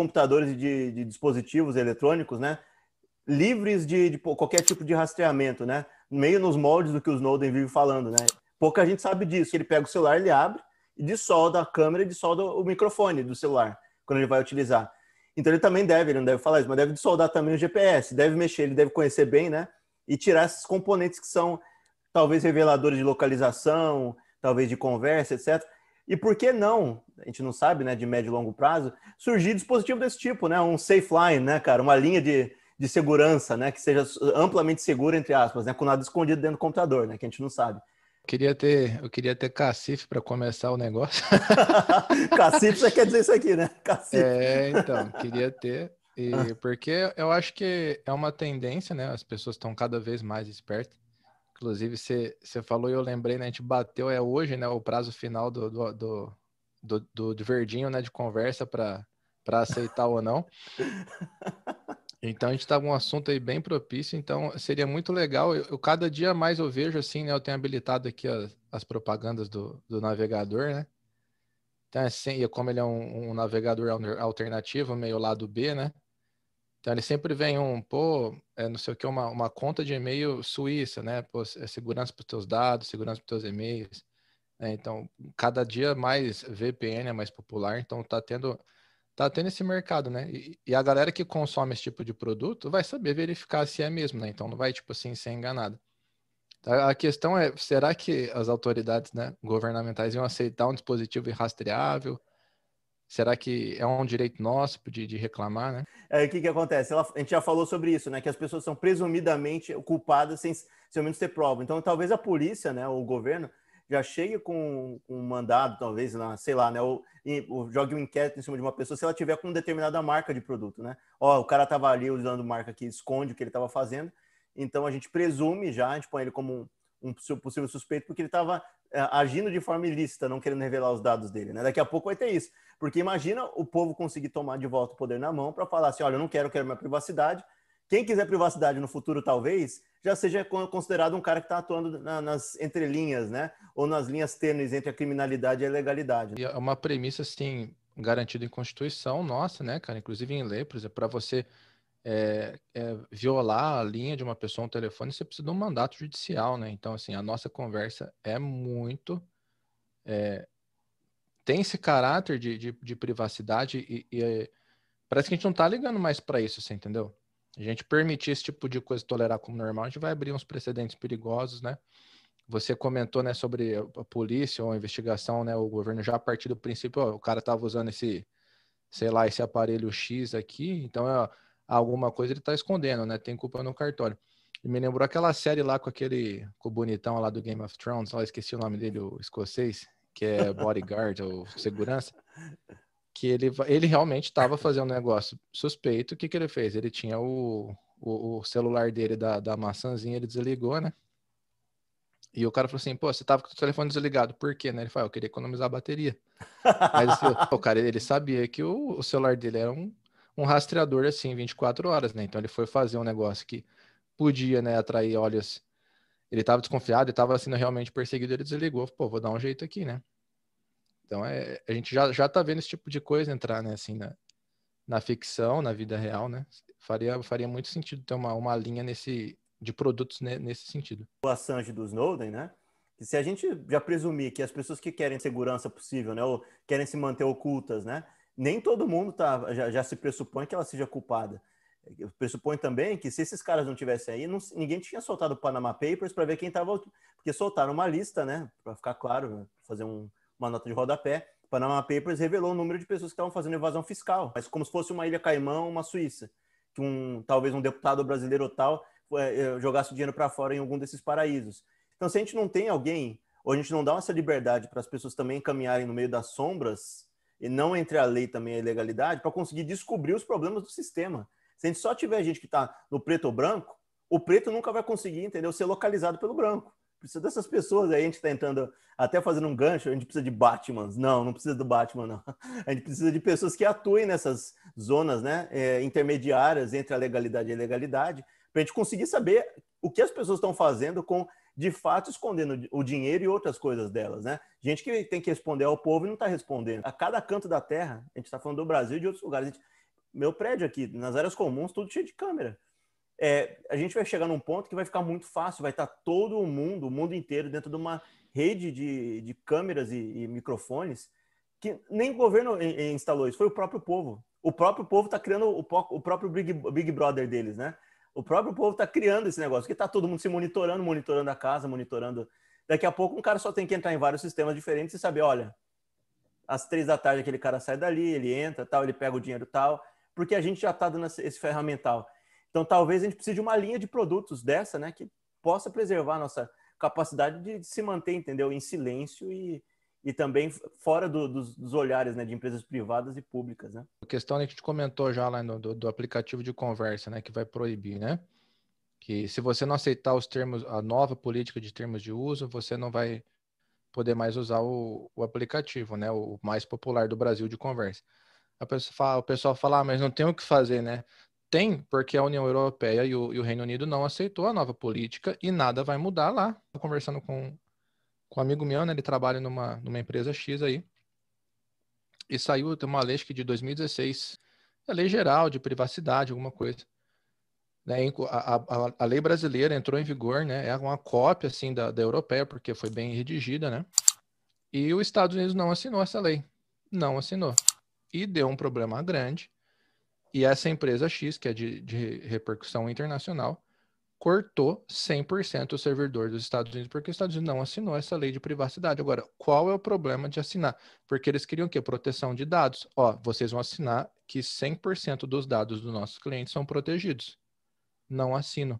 computadores e de, de, dispositivos eletrônicos, né? Livres de, de, qualquer tipo de rastreamento, né? Meio nos moldes do que o Snowden vive falando, né? Pouca gente sabe disso. Ele pega o celular, ele abre e dissolda a câmera e dissolda o microfone do celular quando ele vai utilizar. Então ele também deve, ele não deve falar isso, mas deve dissoldar também o GPS, deve mexer, ele deve conhecer bem, né? E tirar esses componentes que são talvez reveladores de localização, talvez de conversa, etc. E por que não, a gente não sabe, né, de médio e longo prazo, surgir dispositivo desse tipo, né? Um safe line, né, cara? Uma linha de, de segurança, né? Que seja amplamente segura, entre aspas, né? Com nada escondido dentro do computador, né? Que a gente não sabe. Eu queria ter, eu queria ter cacife para começar o negócio. cacife, você quer dizer isso aqui, né? Cacife. É, então, queria ter. E porque eu acho que é uma tendência, né? As pessoas estão cada vez mais espertas. Inclusive, você, falou e eu lembrei, né? A gente bateu, é hoje, né? O prazo final do, do, do, do, do, do verdinho, né? De conversa para aceitar ou não. Então a gente está com um assunto aí bem propício, então seria muito legal. Eu, eu, cada dia mais eu vejo assim, né? Eu tenho habilitado aqui as, as propagandas do, do navegador, né? Então, assim, como ele é um, um, navegador alternativo, meio lado B, né? Então ele sempre vem um, pô, é, não sei o que, uma, uma conta de e-mail suíça, né? Pô, é segurança para os teus dados, segurança para os teus e-mails. Né? Então, cada dia mais VPN é mais popular, então tá tendo, tá tendo esse mercado, né? E, e, a galera que consome esse tipo de produto vai saber verificar se é mesmo, né? Então não vai, tipo assim, ser enganado. A questão é, será que as autoridades né, governamentais iam aceitar um dispositivo irrastreável? Será que é um direito nosso de, de reclamar, né? É, o que, que acontece? Ela, a gente já falou sobre isso, né? Que as pessoas são presumidamente culpadas sem, sem ao menos ter prova. Então, talvez a polícia, né, o governo, já chegue com, um mandado, talvez, na, sei lá, né? Ou, ou jogue um inquérito em cima de uma pessoa se ela tiver com determinada marca de produto, né? Ó, o cara estava ali usando marca que esconde o que ele estava fazendo. Então, a gente presume já, a gente põe ele como um, um possível suspeito, porque ele estava agindo de forma ilícita, não querendo revelar os dados dele. Né? Daqui a pouco vai ter isso. Porque imagina o povo conseguir tomar de volta o poder na mão para falar assim: olha, eu não quero, eu quero minha privacidade. Quem quiser privacidade no futuro, talvez, já seja considerado um cara que está atuando na, nas entrelinhas, né? Ou nas linhas tênues entre a criminalidade e a legalidade. É uma premissa, assim, garantida em Constituição nossa, né, cara? Inclusive em lei, por exemplo, para você é, é, violar a linha de uma pessoa no telefone, você precisa de um mandato judicial, né? Então, assim, a nossa conversa é muito. É, tem esse caráter de, de, de privacidade e, e, é, parece que a gente não tá ligando mais para isso, você entendeu? A gente permitir esse tipo de coisa tolerar como normal, a gente vai abrir uns precedentes perigosos, né? Você comentou, né, sobre a polícia ou a investigação, né? O governo já a partir do princípio, ó, o cara tava usando esse, sei lá, esse aparelho X aqui, então é alguma coisa ele está escondendo, né? Tem culpa no cartório. E me lembrou aquela série lá com aquele com o bonitão lá do Game of Thrones, lá esqueci o nome dele, o escocês, que é bodyguard ou segurança, que ele, ele realmente estava fazendo um negócio suspeito. O que, que ele fez? Ele tinha o, o, o, celular dele da, da maçãzinha, ele desligou, né? E o cara falou assim, pô, você tava com o telefone desligado, por quê? Né? Ele falou, ah, eu queria economizar a bateria. Mas assim, o cara, ele sabia que o, o celular dele era um um rastreador assim 24 horas, né? Então ele foi fazer um negócio que podia, né, atrair olhos. Ele estava desconfiado, estava sendo realmente perseguido, ele desligou, pô, vou dar um jeito aqui, né? Então é, a gente já já tá vendo esse tipo de coisa entrar, né, assim, na, na ficção, na vida real, né? Faria faria muito sentido ter uma, uma linha nesse de produtos né, nesse sentido. O Assange do Snowden, né? Que se a gente já presumir que as pessoas que querem segurança possível, né, ou querem se manter ocultas, né, nem todo mundo tá, já, já se pressupõe que ela seja culpada. Pressupõe também que se esses caras não tivessem aí, não, ninguém tinha soltado o Panama Papers para ver quem estava. Porque soltaram uma lista, né? Para ficar claro, né, fazer um, uma nota de rodapé. O Panama Papers revelou o número de pessoas que estavam fazendo evasão fiscal, mas como se fosse uma ilha Caimão, uma Suíça. Que um, talvez um deputado brasileiro ou tal é, jogasse o dinheiro para fora em algum desses paraísos. Então, se a gente não tem alguém, ou a gente não dá essa liberdade para as pessoas também caminharem no meio das sombras, e não entre a lei também a ilegalidade, para conseguir descobrir os problemas do sistema. Se a gente só tiver gente que está no preto ou branco, o preto nunca vai conseguir, entendeu, ser localizado pelo branco. Precisa dessas pessoas aí, a gente está tentando, até fazendo um gancho, a gente precisa de Batmans. Não, não precisa do Batman, não. A gente precisa de pessoas que atuem nessas zonas né, é, intermediárias entre a legalidade e a ilegalidade, para a gente conseguir saber o que as pessoas estão fazendo com de fato escondendo o dinheiro e outras coisas delas, né? Gente que tem que responder ao povo e não está respondendo. A cada canto da terra, a gente está falando do Brasil e de outros lugares, gente, meu prédio aqui, nas áreas comuns, tudo cheio de câmera. É, a gente vai chegar num ponto que vai ficar muito fácil, vai estar todo mundo, o mundo inteiro, dentro de uma rede de, de câmeras e, e microfones que nem o governo instalou isso, foi o próprio povo. O próprio povo está criando o, o próprio Big, Big Brother deles, né? O próprio povo está criando esse negócio, que está todo mundo se monitorando, monitorando a casa, monitorando. Daqui a pouco um cara só tem que entrar em vários sistemas diferentes e saber, olha, às três da tarde aquele cara sai dali, ele entra, tal, ele pega o dinheiro tal, porque a gente já está dando esse ferramental. Então talvez a gente precise de uma linha de produtos dessa, né, que possa preservar a nossa capacidade de se manter, entendeu, em silêncio e, e também fora do, dos, dos, olhares né, de empresas privadas e públicas. Né? A questão né, que a gente comentou já lá no, do, do, aplicativo de conversa, né, que vai proibir, né? Que se você não aceitar os termos, a nova política de termos de uso, você não vai poder mais usar o, o aplicativo, né? O mais popular do Brasil de conversa. A pessoa fala, o pessoal fala, ah, mas não tem o que fazer, né? Tem, porque a União Europeia e o, e o Reino Unido não aceitou a nova política e nada vai mudar lá. Conversando com com um amigo meu, né? Ele trabalha numa, numa empresa X aí. E saiu tem uma lei que de 2016, a lei geral de privacidade, alguma coisa. Né? A, a, a, lei brasileira entrou em vigor, né? É uma cópia assim da, da europeia, porque foi bem redigida, né? E os Estados Unidos não assinou essa lei. Não assinou. E deu um problema grande. E essa empresa X, que é de, de repercussão internacional, cortou 100% o servidor dos Estados Unidos, porque os Estados Unidos não assinou essa lei de privacidade. Agora, qual é o problema de assinar? Porque eles queriam o quê? Proteção de dados. Ó, vocês vão assinar que 100% dos dados dos nossos clientes são protegidos. Não assino.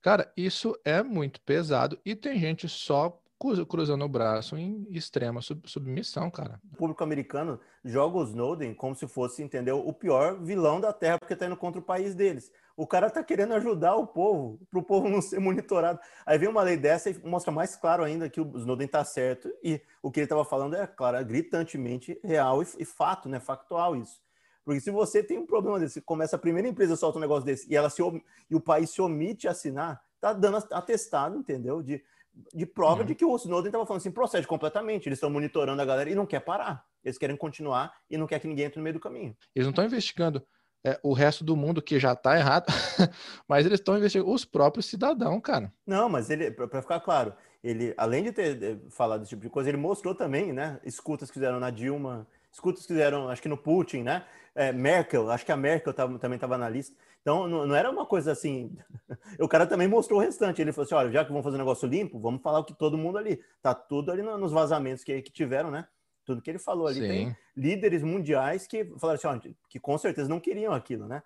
Cara, isso é muito pesado e tem gente só cruzando o braço em extrema submissão, cara. O público americano joga o Snowden como se fosse, entendeu, o pior vilão da Terra porque tá indo contra o país deles. O cara tá querendo ajudar o povo, para o povo não ser monitorado. Aí vem uma lei dessa e mostra mais claro ainda que o Snowden tá certo e o que ele estava falando é, claro, gritantemente real e, e, fato, né? Factual isso. Porque se você tem um problema desse, começa a primeira empresa solta um negócio desse e ela se e o país se omite a assinar, tá dando atestado, entendeu? De, de prova uhum. de que o Snowden estava falando assim, procede completamente. Eles estão monitorando a galera e não quer parar. Eles querem continuar e não quer que ninguém entre no meio do caminho. Eles não estão investigando é, o resto do mundo que já está errado, mas eles estão investigando os próprios cidadãos, cara. Não, mas ele, para ficar claro, ele, além de ter falado desse tipo de coisa, ele mostrou também, né, escutas que fizeram na Dilma, escutas que fizeram, acho que no Putin, né, é, Merkel, acho que a Merkel tava, também estava na lista. Então, não, não, era uma coisa assim. o cara também mostrou o restante. Ele falou assim: olha, já que vamos fazer um negócio limpo, vamos falar o que todo mundo ali. Tá tudo ali nos vazamentos que, que tiveram, né? tudo que ele falou ali. Sim. Tem líderes mundiais que falaram assim, ó, que com certeza não queriam aquilo, né?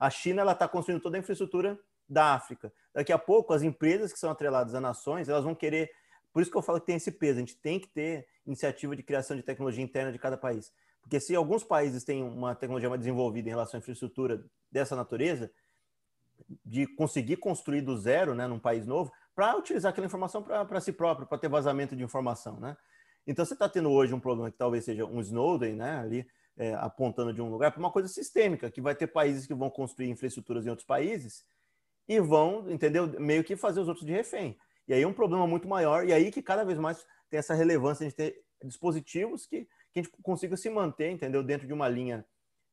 A China ela está construindo toda a infraestrutura da África. Daqui a pouco as empresas que são atreladas a nações, elas vão querer. Por isso que eu falo que tem esse peso. A gente tem que ter iniciativa de criação de tecnologia interna de cada país. Porque se alguns países têm uma tecnologia mais desenvolvida em relação à infraestrutura dessa natureza, de conseguir construir do zero, né, num país novo, para utilizar aquela informação para si próprio, para ter vazamento de informação, né? Então você está tendo hoje um problema que talvez seja um Snowden, né, ali é, apontando de um lugar para uma coisa sistêmica, que vai ter países que vão construir infraestruturas em outros países e vão, entendeu, meio que fazer os outros de refém. E aí é um problema muito maior, e aí que cada vez mais tem essa relevância de ter dispositivos que, que a gente consiga se manter, entendeu, dentro de uma linha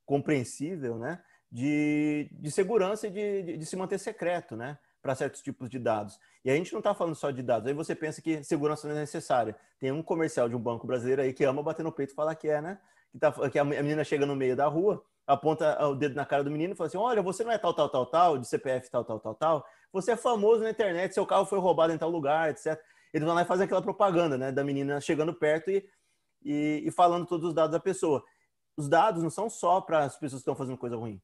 compreensível, né, de, de segurança e de, de, de se manter secreto, né? para certos tipos de dados. E a gente não está falando só de dados. Aí você pensa que segurança não é necessária. Tem um comercial de um banco brasileiro aí que ama bater no peito e falar que é, né? Que, tá, que a menina chega no meio da rua, aponta o dedo na cara do menino e fala assim: Olha, você não é tal, tal, tal, tal, de CPF tal, tal, tal, tal. Você é famoso na internet, seu carro foi roubado em tal lugar, etc. Eles vão lá e fazem aquela propaganda, né? Da menina chegando perto e, e, e falando todos os dados da pessoa. Os dados não são só para as pessoas que estão fazendo coisa ruim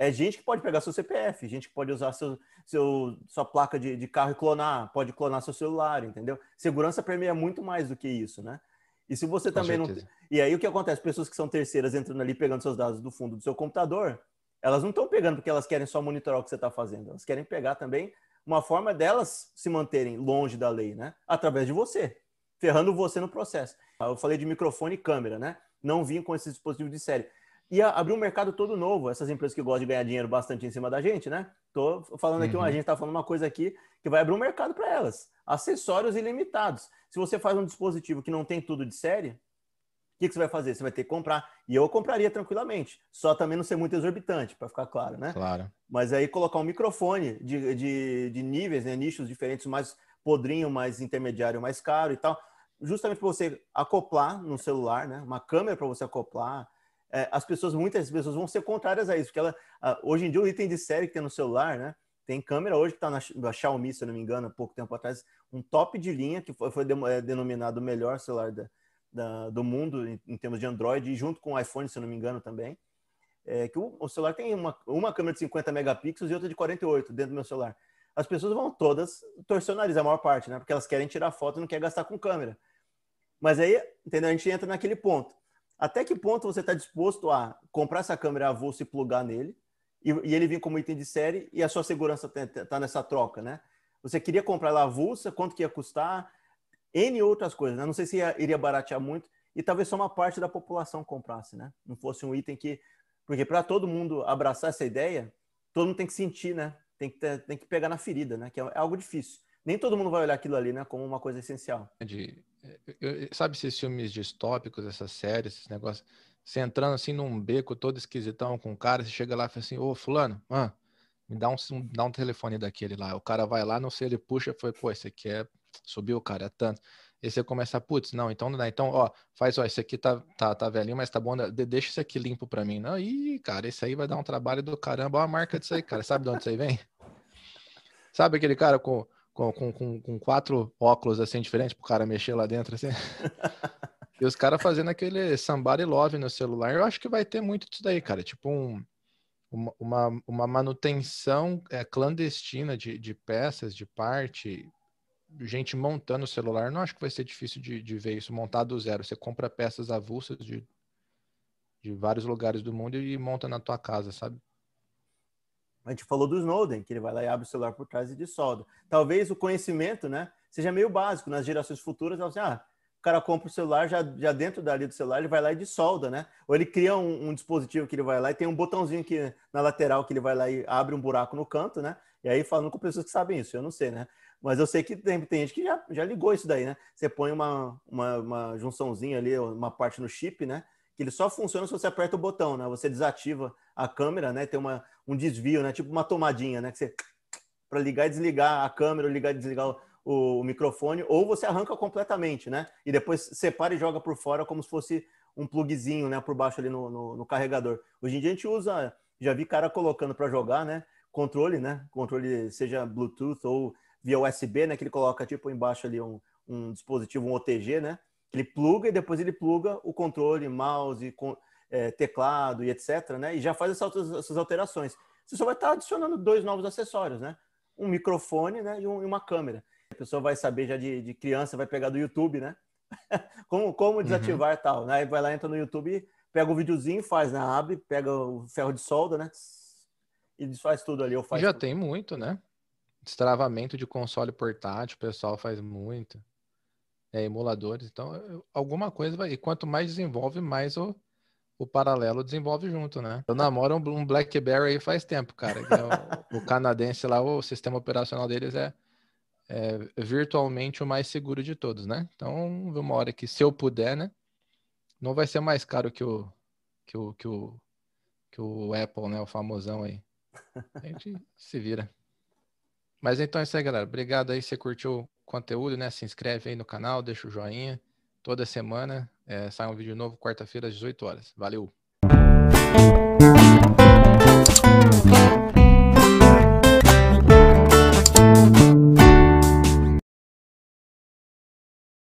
é gente que pode pegar seu CPF, gente que pode usar seu, seu, sua placa de, de carro e clonar, pode clonar seu celular, entendeu? Segurança permeia muito mais do que isso, né? E se você também não. E aí o que acontece? Pessoas que são terceiras entrando ali, pegando seus dados do fundo do seu computador, elas não estão pegando porque elas querem só monitorar o que você está fazendo. Elas querem pegar também uma forma delas se manterem longe da lei, né? Através de você, ferrando você no processo. Eu falei de microfone e câmera, né? Não vim com esses dispositivos de série ia abrir um mercado todo novo. Essas empresas que gostam de ganhar dinheiro bastante em cima da gente, né? Tô falando aqui, uhum. a gente está falando uma coisa aqui que vai abrir um mercado para elas. Acessórios ilimitados. Se você faz um dispositivo que não tem tudo de série, que, que você vai fazer? Você vai ter que comprar. E eu compraria tranquilamente, só também não ser muito exorbitante, para ficar claro, né? Claro. Mas aí colocar um microfone de, de, de níveis, né? nichos diferentes, mais podrinho, mais intermediário, mais caro e tal, justamente para você acoplar no celular, né? Uma câmera para você acoplar. É, as pessoas, muitas pessoas vão ser contrárias a isso, porque ela, hoje em dia o item de série que tem no celular, né? Tem câmera hoje que está na, Xiaomi, se eu não me engano, há pouco tempo atrás, um top de linha que foi, foi é, denominado o melhor celular da, da, do mundo em, em, termos de Android, junto com o iPhone, se não me engano, também. É, que o, o, celular tem uma, uma câmera de 50 megapixels e outra de 48 dentro do meu celular. As pessoas vão todas torcer o nariz, a maior parte, né? Porque elas querem tirar foto e não quer gastar com câmera. Mas aí, entendeu? A gente entra naquele ponto. Até que ponto você está disposto a comprar essa câmera avulsa e plugar nele, e, e, ele vir como item de série e a sua segurança está nessa troca, né? Você queria comprar ela avulsa, quanto que ia custar, N outras coisas, né? Não sei se ia, iria baratear muito e talvez só uma parte da população comprasse, né? Não fosse um item que... Porque para todo mundo abraçar essa ideia, todo mundo tem que sentir, né? Tem que, ter, tem que pegar na ferida, né? Que é, é algo difícil. Nem todo mundo vai olhar aquilo ali, né? Como uma coisa essencial. De, sabe esses filmes distópicos, essas séries, esses negócios você entrando assim num beco todo esquisitão com um cara, você chega lá e fala assim, ô fulano, ah, me dá um, dá um telefone daquele lá. O cara vai lá, não sei, ele puxa, foi, pô, esse aqui é, subiu, cara, é tanto. E você começa, putz, não, então não dá. Então, ó, faz, ó, esse aqui tá, tá, tá velhinho, mas tá bom, deixa esse aqui limpo pra mim. Não, ih, cara, esse aí vai dar um trabalho do caramba. Olha a marca disso aí, cara. Sabe de onde isso aí vem? Sabe aquele cara com, com, com, com quatro óculos assim diferentes pro cara mexer lá dentro, assim? E os caras fazendo aquele somebody love no celular, eu acho que vai ter muito disso daí, cara. Tipo um, uma, uma manutenção é, clandestina de, de peças, de parte, gente montando o celular. Não acho que vai ser difícil de, de ver isso montado do zero. Você compra peças avulsas de, de vários lugares do mundo e monta na tua casa, sabe? A gente falou do Snowden, que ele vai lá e abre o celular por trás e de solda. Talvez o conhecimento, né, seja meio básico nas gerações futuras. Assim, ah, o cara compra o celular, já, já dentro dali do celular, ele vai lá e dissolda, né? Ou ele cria um, um, dispositivo que ele vai lá e tem um botãozinho aqui na lateral que ele vai lá e abre um buraco no canto, né? E aí falando com pessoas que sabem isso, eu não sei, né? Mas eu sei que tem, tem gente que já, já ligou isso daí, né? Você põe uma, uma, uma junçãozinha ali, uma parte no chip, né? Que ele só funciona se você aperta o botão, né? Você desativa a câmera, né? Tem uma, um desvio, né? Tipo uma tomadinha, né? Que você para ligar e desligar a câmera, ligar e desligar o, o, microfone, ou você arranca completamente, né? E depois separa e joga por fora como se fosse um plugzinho, né? Por baixo ali no, no, no carregador. Hoje em dia a gente usa, já vi cara colocando para jogar, né? Controle, né? Controle seja Bluetooth ou via USB, né? Que ele coloca tipo embaixo ali um, um dispositivo, um OTG, né? Ele pluga e depois ele pluga o controle, mouse, com, é, teclado e etc, né? E já faz essas, essas alterações. Você só vai estar adicionando dois novos acessórios, né? Um microfone, né? E, um, e uma câmera a pessoa vai saber já de, de criança, vai pegar do YouTube, né? como, como desativar uhum. tal. Né? Vai lá, entra no YouTube, pega o videozinho, faz, né? Abre, pega o ferro de solda, né? E desfaz tudo ali. Ou faz já tudo. tem muito, né? Destravamento de console portátil, o pessoal faz muito. É, emuladores. Então, alguma coisa vai. E quanto mais desenvolve, mais o, o paralelo desenvolve junto, né? Eu namoro um, Blackberry aí faz tempo, cara. É o, o, canadense lá, o sistema operacional deles é é, virtualmente o mais seguro de todos, né? Então, uma hora que, se eu puder, né? Não vai ser mais caro que o, que o, que o, que o Apple, né? O famosão aí. A gente se vira. Mas então é isso aí, galera. Obrigado aí. Se você curtiu o conteúdo, né? Se inscreve aí no canal, deixa o joinha. Toda semana é, sai um vídeo novo, quarta-feira, às 18 horas. Valeu!